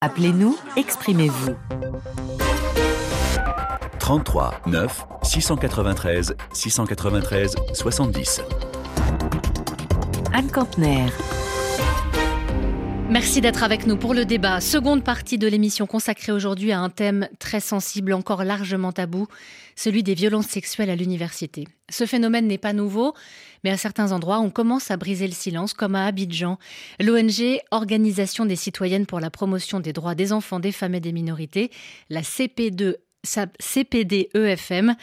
Appelez-nous, exprimez-vous. 33 9 693 693 70. Anne Campner. Merci d'être avec nous pour le débat. Seconde partie de l'émission consacrée aujourd'hui à un thème très sensible, encore largement tabou, celui des violences sexuelles à l'université. Ce phénomène n'est pas nouveau, mais à certains endroits, on commence à briser le silence, comme à Abidjan. L'ONG Organisation des citoyennes pour la promotion des droits des enfants, des femmes et des minorités, la CP2, CPD-EFM,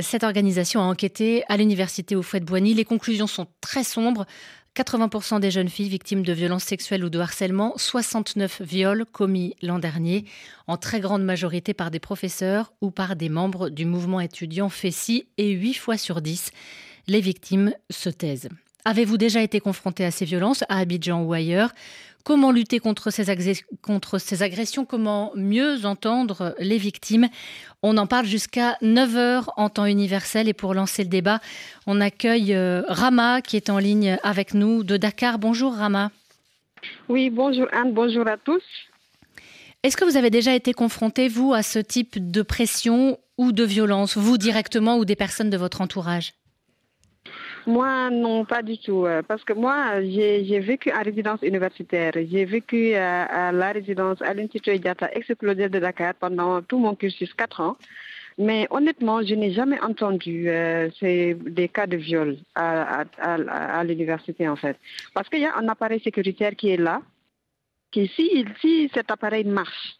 cette organisation a enquêté à l'université au de Boigny. Les conclusions sont très sombres. 80% des jeunes filles victimes de violences sexuelles ou de harcèlement, 69 viols commis l'an dernier, en très grande majorité par des professeurs ou par des membres du mouvement étudiant FESI, et 8 fois sur 10, les victimes se taisent. Avez-vous déjà été confronté à ces violences, à Abidjan ou ailleurs? Comment lutter contre ces, contre ces, agressions? Comment mieux entendre les victimes? On en parle jusqu'à 9h en temps universel. Et pour lancer le débat, on accueille euh, Rama qui est en ligne avec nous de Dakar. Bonjour Rama. Oui, bonjour Anne, bonjour à tous. Est-ce que vous avez déjà été confronté, vous, à ce type de pression ou de violence, vous directement ou des personnes de votre entourage? Moi, non, pas du tout. Euh, parce que moi, j'ai vécu en résidence universitaire. J'ai vécu euh, à, la résidence à l'Institut Diata ex de Dakar pendant tout mon cursus, 4 ans. Mais honnêtement, je n'ai jamais entendu euh, des cas de viol à, à, l'université, en fait. Parce qu'il y a un appareil sécuritaire qui est là, qui, si, si cet appareil marche,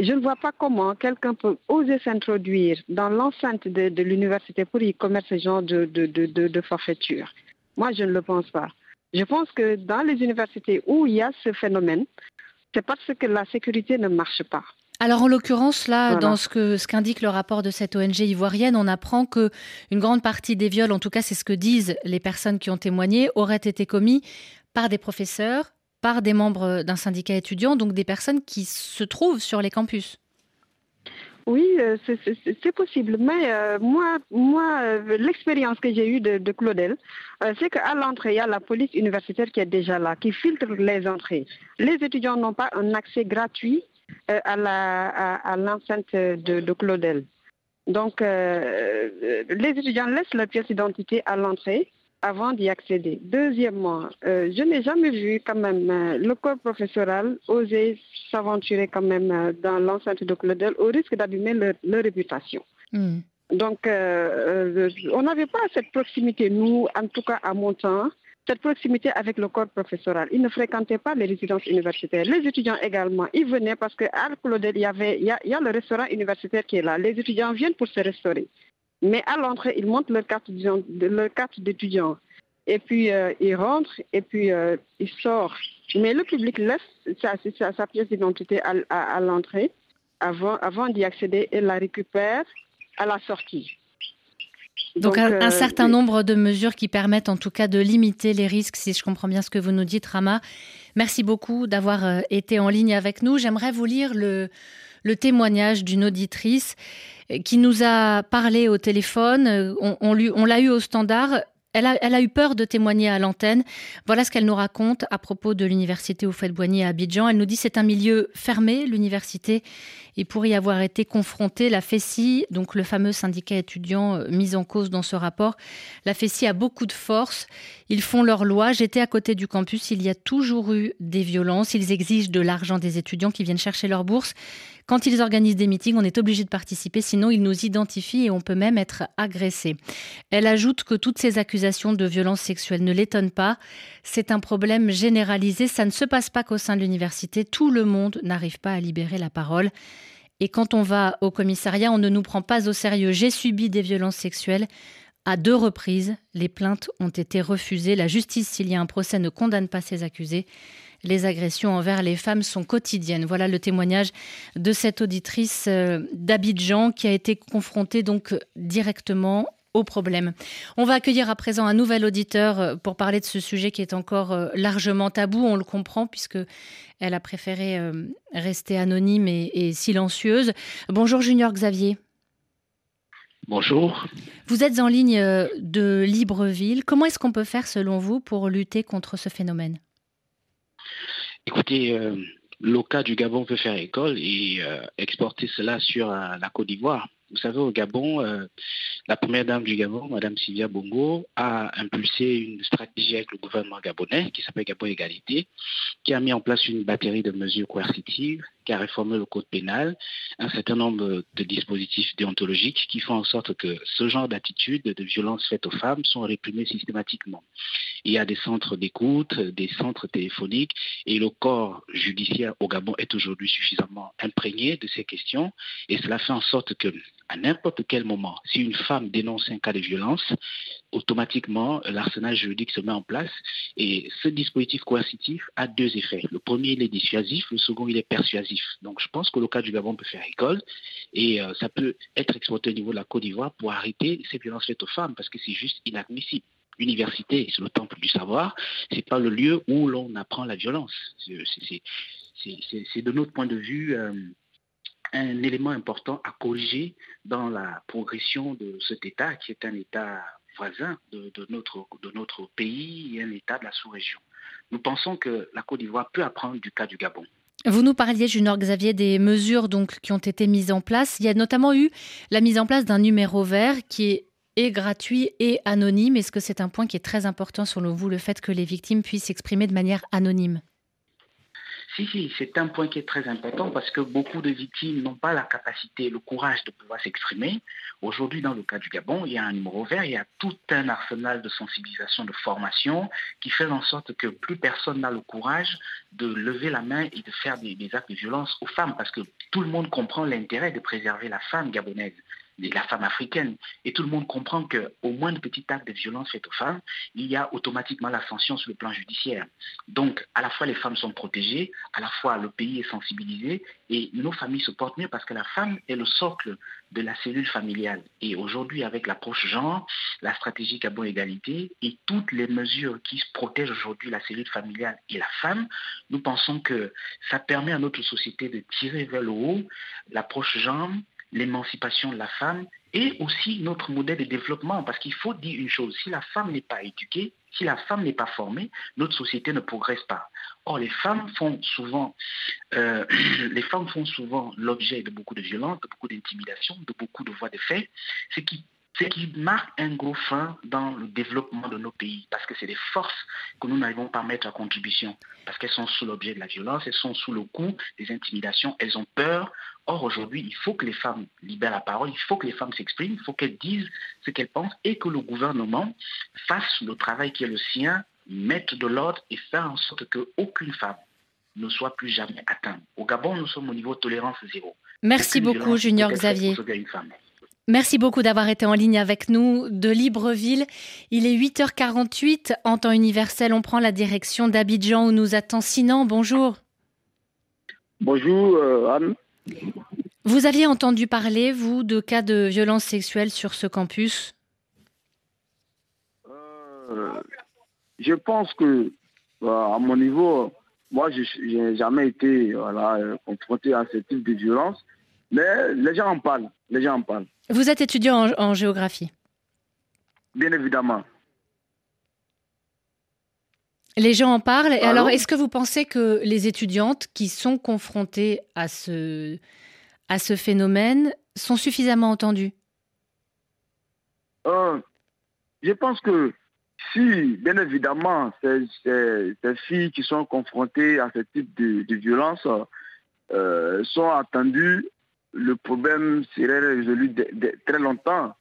je ne vois pas comment quelqu'un peut oser s'introduire dans l'enceinte de, l'université pour y commettre ce genre de, de, forfaiture. Moi, je ne le pense pas. Je pense que dans les universités où il y a ce phénomène, c'est parce que la sécurité ne marche pas. Alors en l'occurrence là, dans ce que ce qu'indique le rapport de cette ONG ivoirienne, on apprend que une grande partie des viols, en tout cas c'est ce que disent les personnes qui ont témoigné, auraient été commis par des professeurs, par des membres d'un syndicat étudiant, donc des personnes qui se trouvent sur les campus. Oui, euh, c'est possible. Mais euh, moi, euh, l'expérience que j'ai eue de, Claudel, c'est qu'à l'entrée, il y a la police universitaire qui est déjà là, qui filtre les entrées. Les étudiants n'ont pas un accès gratuit à l'enceinte de, de, Claudel. Donc, les étudiants laissent leur pièce d'identité à l'entrée avant d'y accéder. Deuxièmement, euh, je n'ai jamais vu quand même euh, le corps professoral oser s'aventurer quand même euh, dans l'enceinte de Claudel au risque d'abîmer leur, réputation. Hmm. Donc, on n'avait pas cette proximité, nous, en tout cas à mon temps, cette proximité avec le corps professoral. Ils ne fréquentaient pas les résidences universitaires. Les étudiants également, ils venaient parce qu'à Claudel, il y, avait, il y a le restaurant universitaire qui est là. Les étudiants viennent pour se restaurer. Mais à l'entrée, ils montrent leur carte d'étudiant. Et puis, euh, ils rentrent et puis euh, ils sortent. Mais le public laisse sa, pièce d'identité à, l'entrée avant, avant d'y accéder et la récupère à la sortie. Donc, un, euh, certain nombre de mesures qui permettent en tout cas de limiter les risques, si je comprends bien ce que vous nous dites, Rama. Merci beaucoup d'avoir été en ligne avec nous. J'aimerais vous lire le, le témoignage d'une auditrice qui nous a parlé au téléphone. On, on l'a eu au standard. Elle a, eu peur de témoigner à l'antenne. Voilà ce qu'elle nous raconte à propos de l'université au de boigny à Abidjan. Elle nous dit c'est un milieu fermé, l'université, et pour y avoir été confrontée, la FESI, donc le fameux syndicat étudiant euh, mis en cause dans ce rapport, la FESI a beaucoup de force. Ils font leur loi. J'étais à côté du campus. Il y a toujours eu des violences. Ils exigent de l'argent des étudiants qui viennent chercher leur bourse. Quand ils organisent des meetings, on est obligé de participer, sinon ils nous identifient et on peut même être agressé. Elle ajoute que toutes ces accusations de violence sexuelle ne l'étonnent pas. C'est un problème généralisé. Ça ne se passe pas qu'au sein de l'université. Tout le monde n'arrive pas à libérer la parole. Et quand on va au commissariat, on ne nous prend pas au sérieux. J'ai subi des violences sexuelles. À deux reprises, les plaintes ont été refusées. La justice, s'il y a un procès, ne condamne pas ces accusés les agressions envers les femmes sont quotidiennes. Voilà le témoignage de cette auditrice euh, d'Abidjan qui a été confrontée donc directement au problème. On va accueillir à présent un nouvel auditeur euh, pour parler de ce sujet qui est encore euh, largement tabou, on le comprend puisque elle a préféré rester anonyme et, silencieuse. Bonjour Junior Xavier. Bonjour. Vous êtes en ligne de Libreville. Comment est-ce qu'on peut faire selon vous pour lutter contre ce phénomène? Écoutez, euh, du Gabon peut faire école et exporter cela sur la Côte d'Ivoire. Vous savez, au Gabon, euh, la première dame du Gabon, Mme Sylvia Bongo, a impulsé une stratégie avec le gouvernement gabonais qui s'appelle Gabon Égalité, qui a mis en place une batterie de mesures coercitives, qui a réformé le code pénal, un certain nombre de dispositifs déontologiques qui font en sorte que ce genre d'attitudes de violence faites aux femmes sont réprimées systématiquement. Il y a des centres d'écoute, des centres téléphoniques, et le corps judiciaire au Gabon est aujourd'hui suffisamment imprégné de ces questions, et cela fait en sorte que à n'importe quel moment, si une femme dénonce un cas de violence, automatiquement, l'arsenal juridique se met en place. Et ce dispositif coercitif a deux effets. Le premier, il est dissuasif, le second, il est persuasif. Donc je pense que le cas du Gabon peut faire école et euh, ça peut être exploité au niveau de la Côte d'Ivoire pour arrêter ces violences faites aux femmes parce que c'est juste inadmissible l'université, c'est le temple du savoir, ce n'est pas le lieu où l'on apprend la violence. C'est de notre point de vue euh, un élément important à corriger dans la progression de cet État qui est un État voisin de, notre, de notre pays et un État de la sous-région. Nous pensons que la Côte d'Ivoire peut apprendre du cas du Gabon. Vous nous parliez, Junior Xavier, des mesures donc, qui ont été mises en place. Il y a notamment eu la mise en place d'un numéro vert qui est gratuit et anonyme. Est-ce que c'est un point qui est très important selon vous, le fait que les victimes puissent s'exprimer de manière anonyme? Si, si, c'est un point qui est très important parce que beaucoup de victimes n'ont pas la capacité, le courage de pouvoir s'exprimer. Aujourd'hui, dans le cas du Gabon, il y a un numéro vert, il y a tout un arsenal de sensibilisation, de formation qui fait en sorte que plus personne n'a le courage de lever la main et de faire des, des actes de violence aux femmes parce que tout le monde comprend l'intérêt de préserver la femme gabonaise la femme africaine. Et tout le monde comprend qu'au moins de petits actes de violence faits aux femmes, il y a automatiquement la sanction sur le plan judiciaire. Donc, à la fois les femmes sont protégées, à la fois le pays est sensibilisé et nos familles se portent mieux parce que la femme est le socle de la cellule familiale. Et aujourd'hui, avec l'approche genre, la stratégie Gabon Égalité et toutes les mesures qui protègent aujourd'hui la cellule familiale et la femme, nous pensons que ça permet à notre société de tirer vers le haut l'approche genre l'émancipation de la femme et aussi notre modèle de développement. Parce qu'il faut dire une chose, si la femme n'est pas éduquée, si la femme n'est pas formée, notre société ne progresse pas. Or, les femmes font souvent, euh, les femmes font souvent l'objet de beaucoup de violences, de beaucoup d'intimidation, de beaucoup de voies de fait, ce qui ce qui marque un gros frein dans le développement de nos pays, parce que c'est des forces que nous n'arrivons pas à mettre à contribution, parce qu'elles sont sous l'objet de la violence, elles sont sous le coup des intimidations, elles ont peur. Or, aujourd'hui, il faut que les femmes libèrent la parole, il faut que les femmes s'expriment, il faut qu'elles disent ce qu'elles pensent et que le gouvernement fasse le travail qui est le sien, mette de l'ordre et faire en sorte qu'aucune femme ne soit plus jamais atteinte. Au Gabon, nous sommes au niveau tolérance zéro. Merci beaucoup, Junior Xavier. Merci beaucoup d'avoir été en ligne avec nous de Libreville. Il est 8h48 en temps universel. On prend la direction d'Abidjan où nous attend Sinan. Bonjour. Bonjour euh, Anne. Vous aviez entendu parler, vous, de cas de violence sexuelle sur ce campus? Euh, Je pense que, euh, à mon niveau, moi, je n'ai jamais été confronté à ce type de violence, mais les gens en parlent. Les gens en parlent. Vous êtes étudiant en, géographie? Bien évidemment. Les gens en parlent. Et alors, est-ce que vous pensez que les étudiantes qui sont confrontées à ce, à ce phénomène sont suffisamment entendues? Euh, Je pense que si, bien évidemment, ces, filles qui sont confrontées à ce type de, violence euh, sont attendues, le problème serait résolu très longtemps.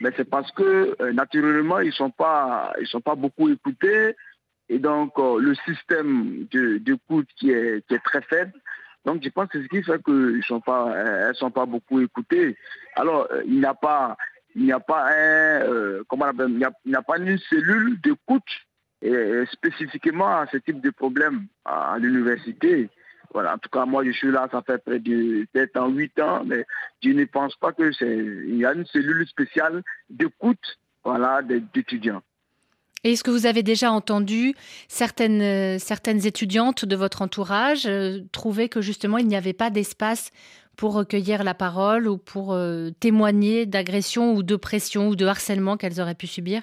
Mais c'est parce que euh, naturellement, ils ne sont, pas, sont pas beaucoup écoutés. Et donc, euh, le système d'écoute qui est, qui est très faible. Donc, je pense que ce qui fait qu'elles ne sont, pas, euh, sont pas beaucoup écoutées. Alors, il n'y a pas, il pas un, comment il pas une cellule d'écoute spécifiquement à ce type de problème à l'université. Voilà, en tout cas, moi, je suis là, ça fait près de 7 ans, 8 ans, mais je ne pense pas que c'est. Il y a une cellule spéciale d'écoute, voilà, d'étudiants. Et est-ce que vous avez déjà entendu certaines, euh, certaines étudiantes de votre entourage euh, trouver que justement il n'y avait pas d'espace pour recueillir la parole ou pour euh, témoigner d'agression ou de pression ou de harcèlement qu'elles auraient pu subir?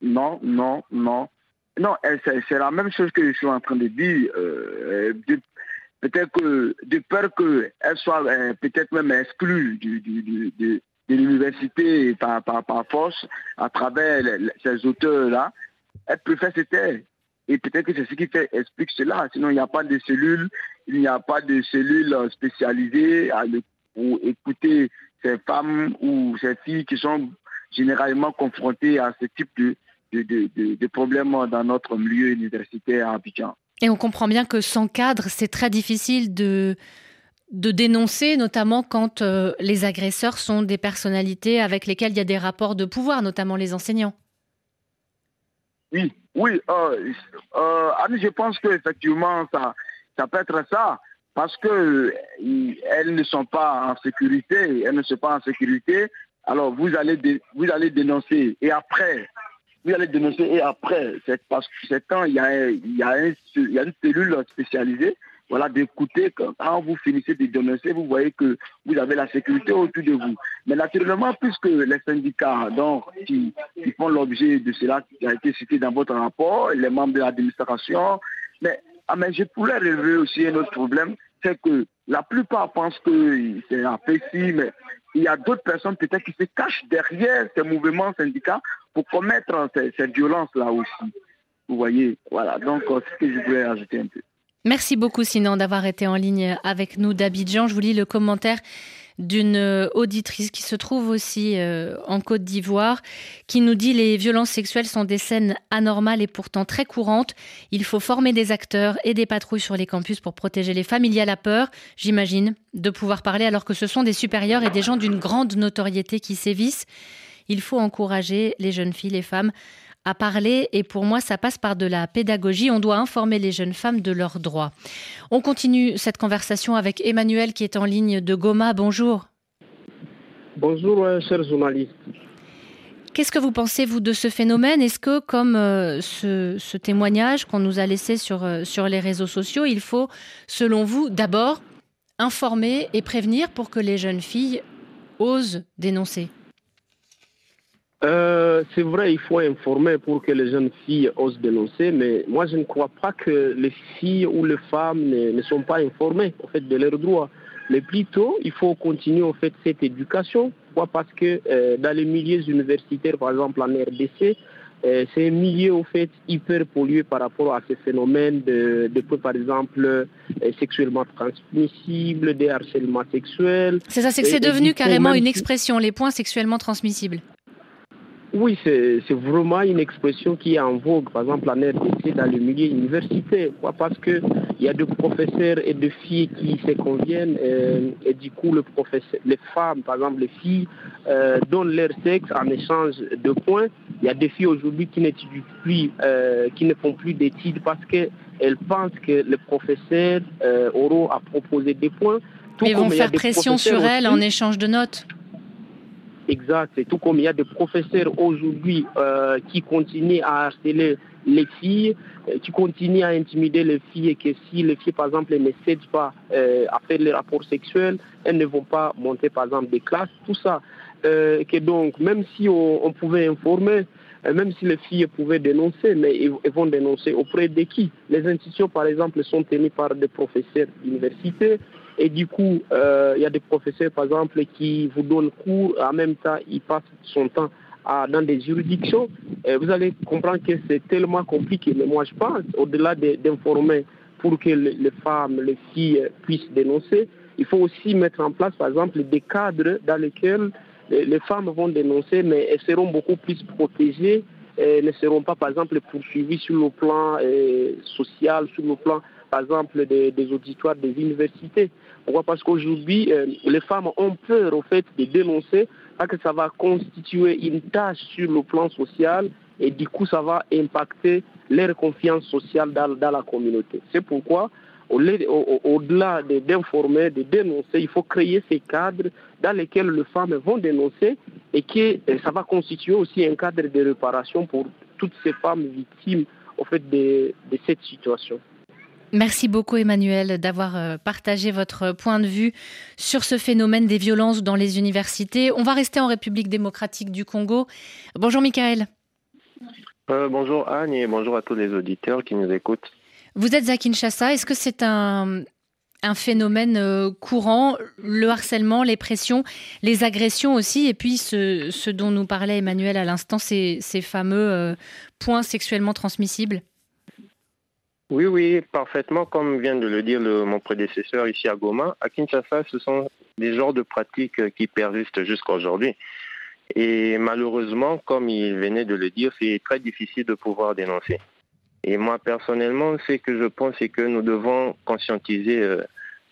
Non, non, non. Non, c'est la même chose que je suis en train de dire. Euh, peut-être que de peur qu'elle soit euh, peut-être même exclue de, l'université par, force à travers ces auteurs-là, elle préfère se taire. Et peut-être que c'est ce qui fait, explique cela. Sinon, il n'y a pas de cellules, il n'y a pas de cellules spécialisées à pour écouter ces femmes ou ces filles qui sont généralement confrontées à ce type de, de, problèmes dans notre milieu universitaire à Abidjan. Et on comprend bien que sans cadre, c'est très difficile de, de dénoncer, notamment quand euh, les agresseurs sont des personnalités avec lesquelles il y a des rapports de pouvoir, notamment les enseignants. Oui, oui. Euh, euh, je pense qu'effectivement, ça, ça peut être ça. Parce qu'elles ne sont pas en sécurité, elles ne sont pas en sécurité. Alors vous allez, vous allez dénoncer. Et après, vous allez dénoncer et après, parce que c'est quand il y, a, il, y a une cellule spécialisée voilà, d'écouter quand vous finissez de dénoncer, vous voyez que vous avez la sécurité autour de vous. Mais naturellement, puisque les syndicats donc, qui, font l'objet de cela qui a été cité dans votre rapport, les membres de l'administration, mais, ah, mais je pourrais relever aussi un autre problème, c'est que la plupart pensent que c'est un mais il y a d'autres personnes peut-être qui se cachent derrière ces mouvements syndicats pour commettre ces, ces violences-là aussi. Vous voyez, voilà, donc c'est ce que je voulais ajouter un peu. Merci beaucoup Sinan d'avoir été en ligne avec nous d'Abidjan. Je vous lis le commentaire d'une euh, auditrice qui se trouve aussi euh, en Côte d'Ivoire, qui nous dit les violences sexuelles sont des scènes anormales et pourtant très courantes. Il faut former des acteurs et des patrouilles sur les campus pour protéger les familles. Il y a la peur, j'imagine, de pouvoir parler alors que ce sont des supérieurs et des gens d'une grande notoriété qui sévissent. Il faut encourager les jeunes filles, les femmes à parler et pour moi ça passe par de la pédagogie. On doit informer les jeunes femmes de leurs droits. On continue cette conversation avec Emmanuel qui est en ligne de Goma. Bonjour. Bonjour euh, chers journalistes. Qu'est-ce que vous pensez, vous, de ce phénomène? Est-ce que, comme euh, ce, témoignage qu'on nous a laissé sur, euh, sur les réseaux sociaux, il faut, selon vous, d'abord informer et prévenir pour que les jeunes filles osent dénoncer? Euh, c'est vrai, il faut informer pour que les jeunes filles osent dénoncer, mais moi je ne crois pas que les filles ou les femmes ne, sont pas informées en fait de leurs droits. Mais plutôt, il faut continuer en fait cette éducation. Pourquoi? Parce que euh, dans les milieux universitaires, par exemple en RDC, euh, c'est un milieu en fait hyper pollué par rapport à ces phénomènes de, de par exemple sexuellement transmissibles, des harcèlements sexuels. C'est ça, c'est que c'est devenu carrément une expression, les points sexuellement transmissibles. Oui, c'est vraiment une expression qui est en vogue, par exemple en RDC, dans le milieu universitaire. Parce qu'il y a des professeurs et des filles qui se conviennent euh, et, du coup, le professeur, les femmes, par exemple les filles, euh, donnent leur sexe en échange de points. Il y a des filles aujourd'hui qui n'étudient plus, euh, qui ne font plus d'études parce qu'elles pensent que les professeurs auront à proposer des points. Mais ils vont faire pression sur elles en échange de notes Exact. Tout comme il y a des professeurs aujourd'hui euh, qui continuent à harceler les filles, euh, qui continuent à intimider les filles et que si les filles, par exemple, ne cèdent pas euh, à faire les rapports sexuels, elles ne vont pas monter, par exemple, des classes, tout ça. que donc, même si on, pouvait informer, même si les filles pouvaient dénoncer, mais elles vont dénoncer auprès de qui? Les institutions, par exemple, sont tenues par des professeurs d'université, et du coup, euh, il y a des professeurs, par exemple, qui vous donnent cours, en même temps, ils passent son temps dans des juridictions. Vous allez comprendre que c'est tellement compliqué. Mais moi, je pense, au-delà d'informer pour que les femmes, les filles puissent dénoncer, il faut aussi mettre en place, par exemple, des cadres dans lesquels les femmes vont dénoncer, mais elles seront beaucoup plus protégées et ne seront pas, par exemple, poursuivies sur le plan euh, social, sur le plan, par exemple, des, auditoires des universités. Pourquoi? Parce qu'aujourd'hui, euh, les femmes ont peur au fait de dénoncer parce que ça va constituer une tâche sur le plan social et du coup ça va impacter leur confiance sociale dans, la communauté. C'est pourquoi au-delà d'informer, de dénoncer, il faut créer ces cadres dans lesquels les femmes vont dénoncer et que euh, ça va constituer aussi un cadre de réparation pour toutes ces femmes victimes au fait de cette situation. Merci beaucoup Emmanuel d'avoir euh, partagé votre point de vue sur ce phénomène des violences dans les universités. On va rester en République démocratique du Congo. Bonjour Michael. bonjour Anne et bonjour à tous les auditeurs qui nous écoutent. Vous êtes à Kinshasa. Est-ce que c'est un, un phénomène euh, courant, le harcèlement, les pressions, les agressions aussi, et puis ce, dont nous parlait Emmanuel à l'instant, ces, fameux euh, points sexuellement transmissibles? Oui, oui, parfaitement, comme vient de le dire mon prédécesseur ici à Goma. À Kinshasa, ce sont des genres de pratiques qui persistent jusqu'à aujourd'hui. Et malheureusement, comme il venait de le dire, c'est très difficile de pouvoir dénoncer. Et moi, personnellement, ce que je pense, c'est que nous devons conscientiser euh,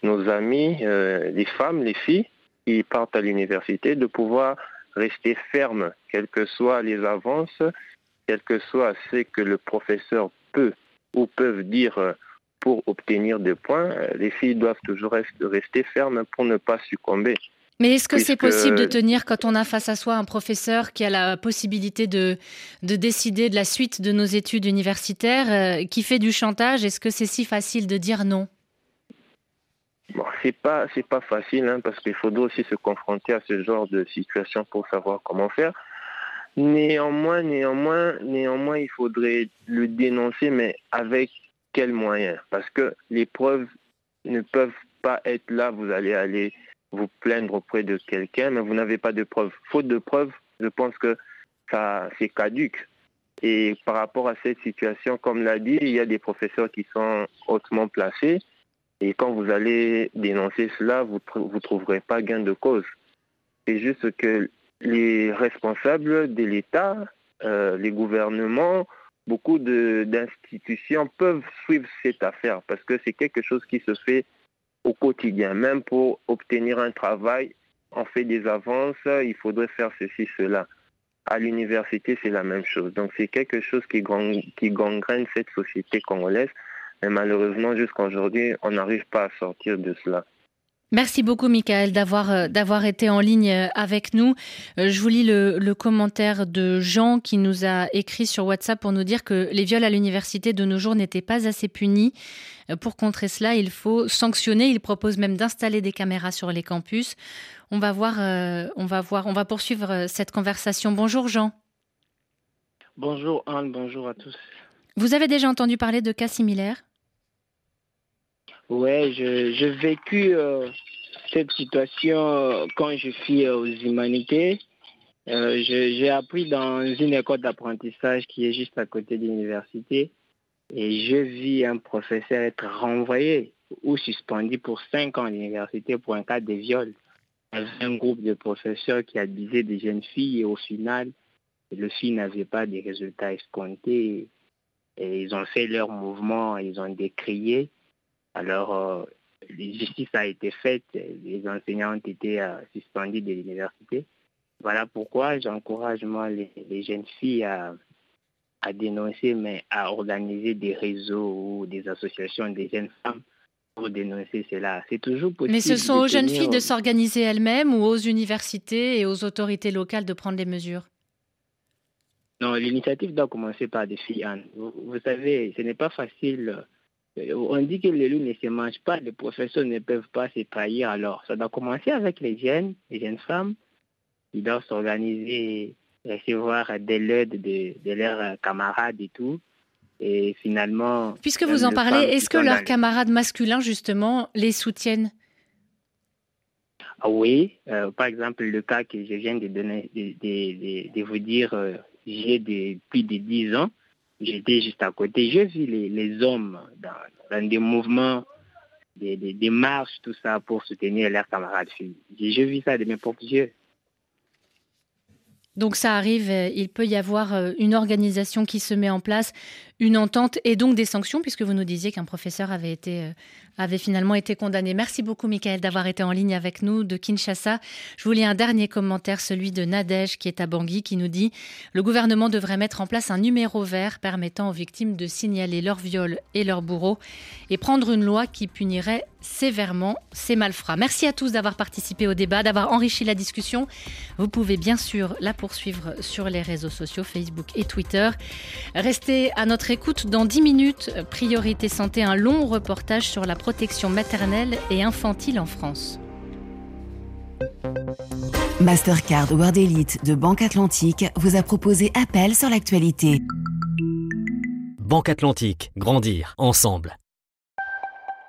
nos amis, euh, les femmes, les filles qui partent à l'université, de pouvoir rester fermes, quelles que soient les avances, quel que soit ce que le professeur peut ou peuvent dire euh, pour obtenir des points. Les filles doivent toujours rester fermes pour ne pas succomber. Mais est-ce que c'est possible de tenir quand on a face à soi un professeur qui a la possibilité de, de décider de la suite de nos études universitaires, euh, qui fait du chantage? Est-ce que c'est si facile de dire non? Bon, c'est pas c'est pas facile hein, parce qu'il faudrait aussi se confronter à ce genre de situation pour savoir comment faire. Néanmoins, néanmoins, néanmoins, il faudrait le dénoncer, mais avec quels moyens? Parce que les preuves ne peuvent pas être là. Vous allez aller vous plaindre auprès de quelqu'un, mais vous n'avez pas de preuves. Faute de preuves, je pense que c'est caduque. Et par rapport à cette situation, comme l'a dit, il y a des professeurs qui sont hautement placés. Et quand vous allez dénoncer cela, vous ne trouverez pas gain de cause. C'est juste que les responsables de l'État, euh, les gouvernements, beaucoup d'institutions peuvent suivre cette affaire parce que c'est quelque chose qui se fait au quotidien. Même pour obtenir un travail, on fait des avances, il faudrait faire ceci, cela. À l'université, c'est la même chose. Donc c'est quelque chose qui, qui gangrène cette société congolaise. Mais malheureusement, jusqu'à aujourd'hui, on n'arrive pas à sortir de cela. Merci beaucoup, Michael, d'avoir euh, d'avoir été en ligne euh, avec nous. Euh, je vous lis le, le, commentaire de Jean qui nous a écrit sur WhatsApp pour nous dire que les viols à l'université de nos jours n'étaient pas assez punis. Pour contrer cela, il faut sanctionner. Il propose même d'installer des caméras sur les campus. On va voir, on va voir, on va poursuivre cette conversation. Bonjour, Jean. Bonjour Anne, bonjour à tous. Vous avez déjà entendu parler de cas similaires? Ouais, j'ai vécu euh, cette situation euh, quand je suis aux humanités. Euh, j'ai appris dans une école d'apprentissage qui est juste à côté de l'université et je vis un professeur être renvoyé ou suspendu pour cinq ans à l'université pour un cas de viol. Un groupe de professeurs qui abusaient des jeunes filles et au final, le filles n'avait pas des résultats escomptés et ils ont fait leur mouvement, ils ont décrié alors, euh, la justice a été faite, les enseignants ont été euh, suspendus de l'université. Voilà pourquoi j'encourage moi les, jeunes filles à, dénoncer, mais à organiser des réseaux ou des associations des jeunes femmes pour dénoncer cela. C'est toujours possible. Mais ce sont aux jeunes filles de s'organiser elles-mêmes ou aux universités et aux autorités locales de prendre les mesures? Non, l'initiative doit commencer par des filles. vous savez, ce n'est pas facile euh, on dit que les loups ne se mangent pas, les professeurs ne peuvent pas se trahir. Alors, ça doit commencer avec les jeunes, les jeunes femmes. Ils doivent s'organiser, recevoir des l'aide de, leurs camarades et tout. Et finalement... Puisque vous en parlez, est-ce que leurs camarades masculins, justement, les soutiennent? Ah oui, euh, par exemple, le cas que je viens de, donner, de, vous dire, euh, j'ai plus de 10 ans, J'étais juste à côté. J'ai vu les, hommes dans, des mouvements, des, des, marches, tout ça, pour soutenir leurs camarades filles. J'ai vu ça de mes propres yeux. Donc ça arrive, euh, il peut y avoir euh, une organisation qui se met en place, une entente et donc des sanctions, puisque vous nous disiez qu'un professeur avait, été, euh, avait finalement été condamné. Merci beaucoup, Michael, d'avoir été en ligne avec nous de Kinshasa. Je vous lis un dernier commentaire, celui de Nadège, qui est à Bangui, qui nous dit Le gouvernement devrait mettre en place un numéro vert permettant aux victimes de signaler leur viol et leur bourreau et prendre une loi qui punirait sévèrement ces malfrats. Merci à tous d'avoir participé au débat, d'avoir enrichi la discussion. Vous pouvez bien sûr la poursuivre sur les réseaux sociaux Facebook et Twitter. Restez à notre écoute dans 10 minutes. Priorité Santé, un long reportage sur la protection maternelle et infantile en France. Mastercard World Elite de Banque Atlantique vous a proposé Appel sur l'actualité. Banque Atlantique, grandir ensemble.